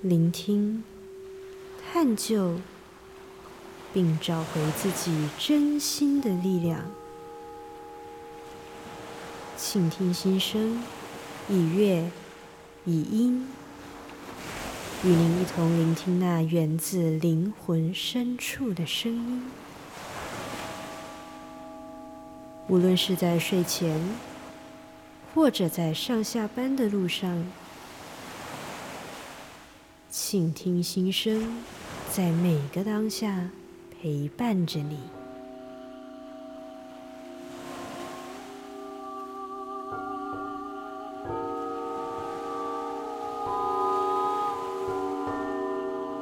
聆听、探究，并找回自己真心的力量。倾听心声，以乐，以音，与您一同聆听那源自灵魂深处的声音。无论是在睡前，或者在上下班的路上，倾听心声，在每个当下陪伴着你。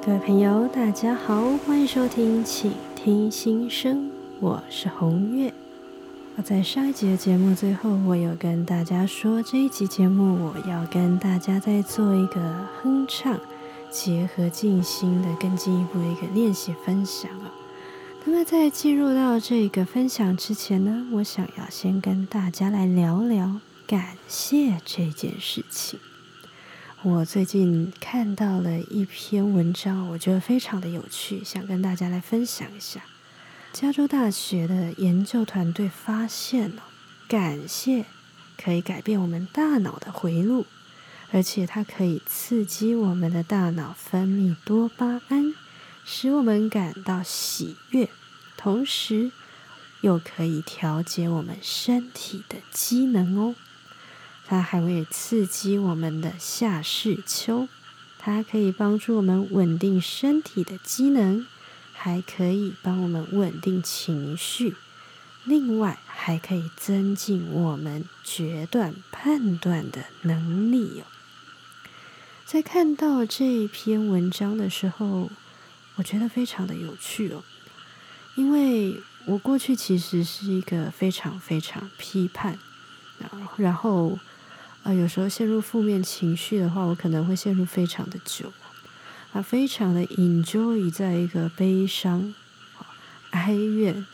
各位朋友，大家好，欢迎收听《倾听心声》，我是红月。我在上一集的节目最后，我有跟大家说，这一集节目我要跟大家再做一个哼唱结合静心的更进一步的一个练习分享哦。那么在进入到这个分享之前呢，我想要先跟大家来聊聊感谢这件事情。我最近看到了一篇文章，我觉得非常的有趣，想跟大家来分享一下。加州大学的研究团队发现了，感谢可以改变我们大脑的回路，而且它可以刺激我们的大脑分泌多巴胺，使我们感到喜悦，同时又可以调节我们身体的机能哦。它还会刺激我们的下视丘，它可以帮助我们稳定身体的机能，还可以帮我们稳定情绪。另外，还可以增进我们决断判断的能力哦。在看到这篇文章的时候，我觉得非常的有趣哦，因为我过去其实是一个非常非常批判，然后。啊，有时候陷入负面情绪的话，我可能会陷入非常的久，啊，非常的 enjoy 在一个悲伤、哀怨，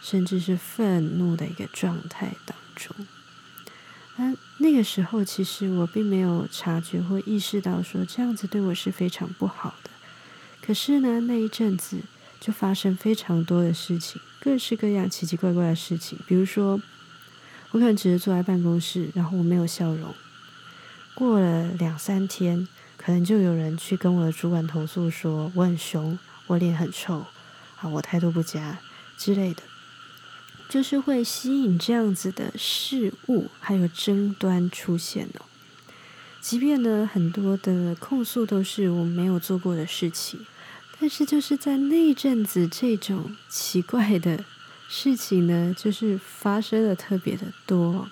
甚至是愤怒的一个状态当中。那那个时候，其实我并没有察觉或意识到说这样子对我是非常不好的。可是呢，那一阵子就发生非常多的事情，各式各样奇奇怪怪的事情，比如说。我可能只是坐在办公室，然后我没有笑容。过了两三天，可能就有人去跟我的主管投诉说我很凶，我脸很臭，啊，我态度不佳之类的，就是会吸引这样子的事物还有争端出现哦。即便呢，很多的控诉都是我没有做过的事情，但是就是在那阵子，这种奇怪的。事情呢，就是发生的特别的多。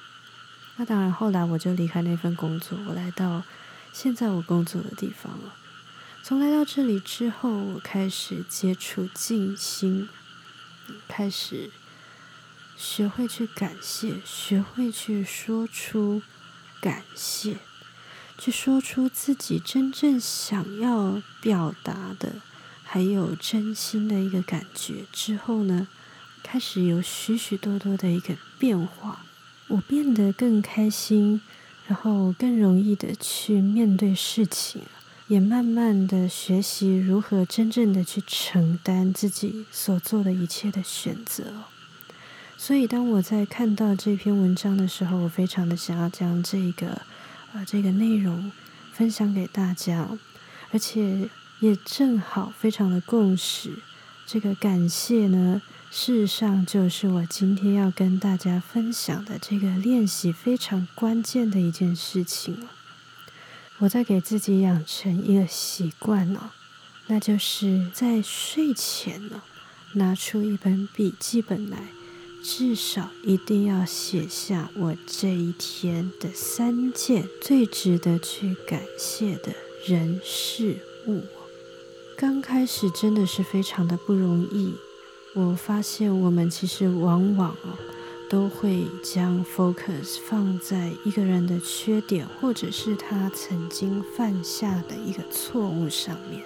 那当然，后来我就离开那份工作，我来到现在我工作的地方了。从来到这里之后，我开始接触静心，开始学会去感谢，学会去说出感谢，去说出自己真正想要表达的，还有真心的一个感觉之后呢？开始有许许多多的一个变化，我变得更开心，然后更容易的去面对事情，也慢慢的学习如何真正的去承担自己所做的一切的选择。所以，当我在看到这篇文章的时候，我非常的想要将这个呃这个内容分享给大家，而且也正好非常的共识。这个感谢呢。事实上，就是我今天要跟大家分享的这个练习非常关键的一件事情。我在给自己养成一个习惯呢，那就是在睡前呢，拿出一本笔记本来，至少一定要写下我这一天的三件最值得去感谢的人事物。刚开始真的是非常的不容易。我发现，我们其实往往哦，都会将 focus 放在一个人的缺点，或者是他曾经犯下的一个错误上面，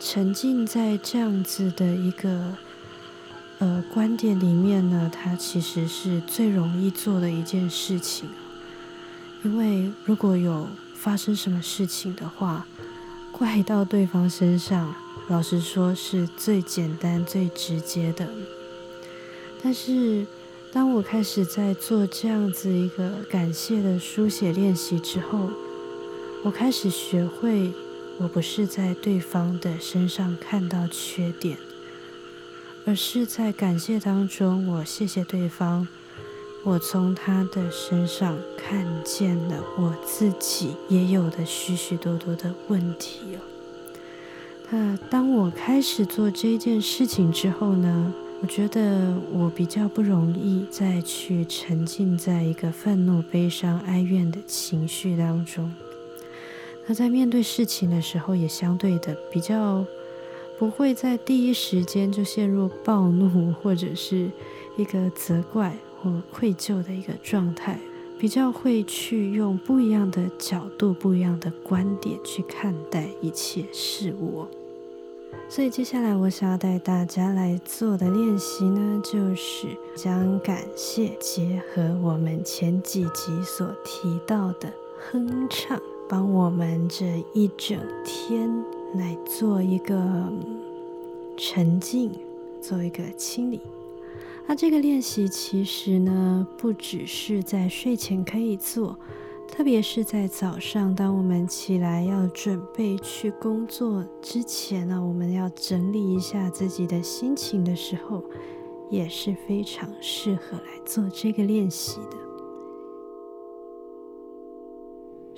沉浸在这样子的一个呃观点里面呢，它其实是最容易做的一件事情。因为如果有发生什么事情的话，怪到对方身上，老实说是最简单、最直接的。但是，当我开始在做这样子一个感谢的书写练习之后，我开始学会，我不是在对方的身上看到缺点，而是在感谢当中，我谢谢对方，我从他的身上看见了我自己也有的许许多多的问题哦。那当我开始做这件事情之后呢？我觉得我比较不容易再去沉浸在一个愤怒、悲伤、哀怨的情绪当中。那在面对事情的时候，也相对的比较不会在第一时间就陷入暴怒或者是一个责怪或愧疚的一个状态，比较会去用不一样的角度、不一样的观点去看待一切事物。所以接下来我想要带大家来做的练习呢，就是将感谢结合我们前几集所提到的哼唱，帮我们这一整天来做一个沉静，做一个清理。那这个练习其实呢，不只是在睡前可以做。特别是在早上，当我们起来要准备去工作之前呢，我们要整理一下自己的心情的时候，也是非常适合来做这个练习的。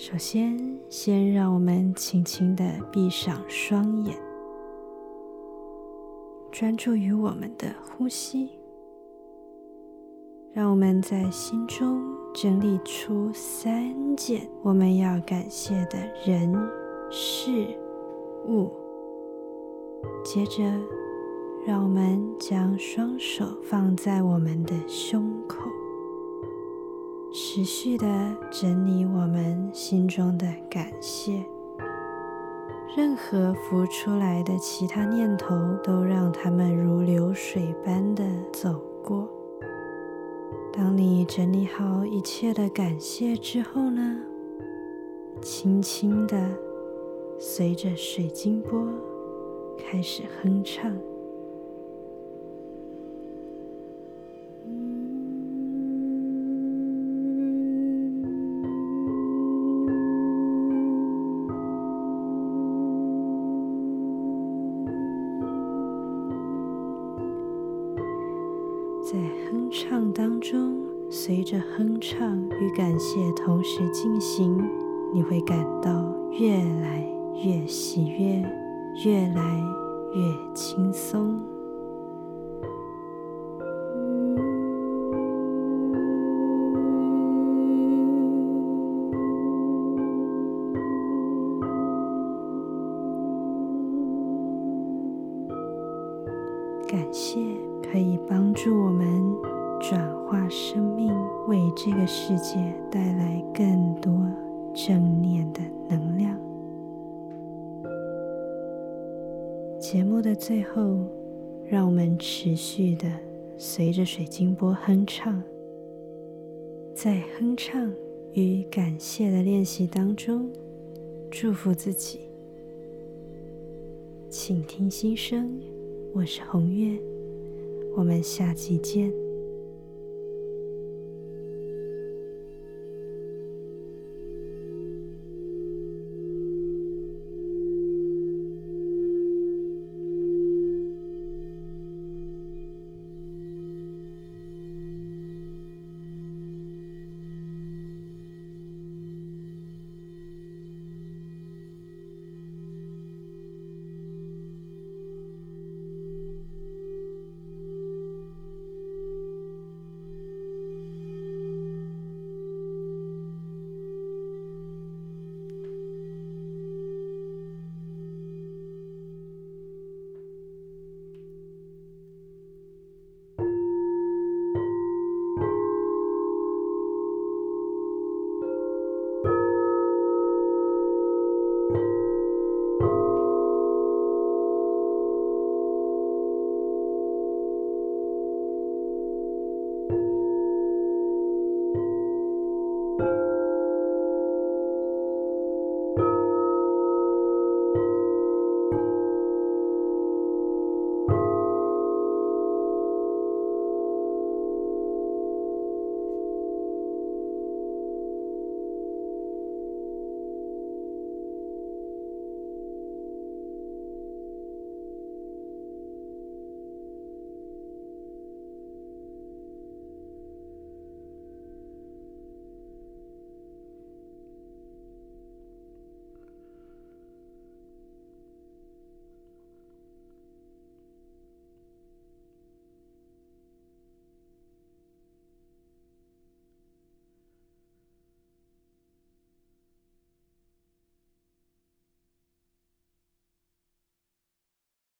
首先，先让我们轻轻的闭上双眼，专注于我们的呼吸，让我们在心中。整理出三件我们要感谢的人、事、物。接着，让我们将双手放在我们的胸口，持续的整理我们心中的感谢。任何浮出来的其他念头，都让它们如流水般的走过。当你整理好一切的感谢之后呢，轻轻的随着水晶波开始哼唱。唱当中，随着哼唱与感谢同时进行，你会感到越来越喜悦，越来越轻松。感谢。可以帮助我们转化生命，为这个世界带来更多正念的能量。节目的最后，让我们持续的随着水晶波哼唱，在哼唱与感谢的练习当中，祝福自己。请听心声，我是红月。我们下期见。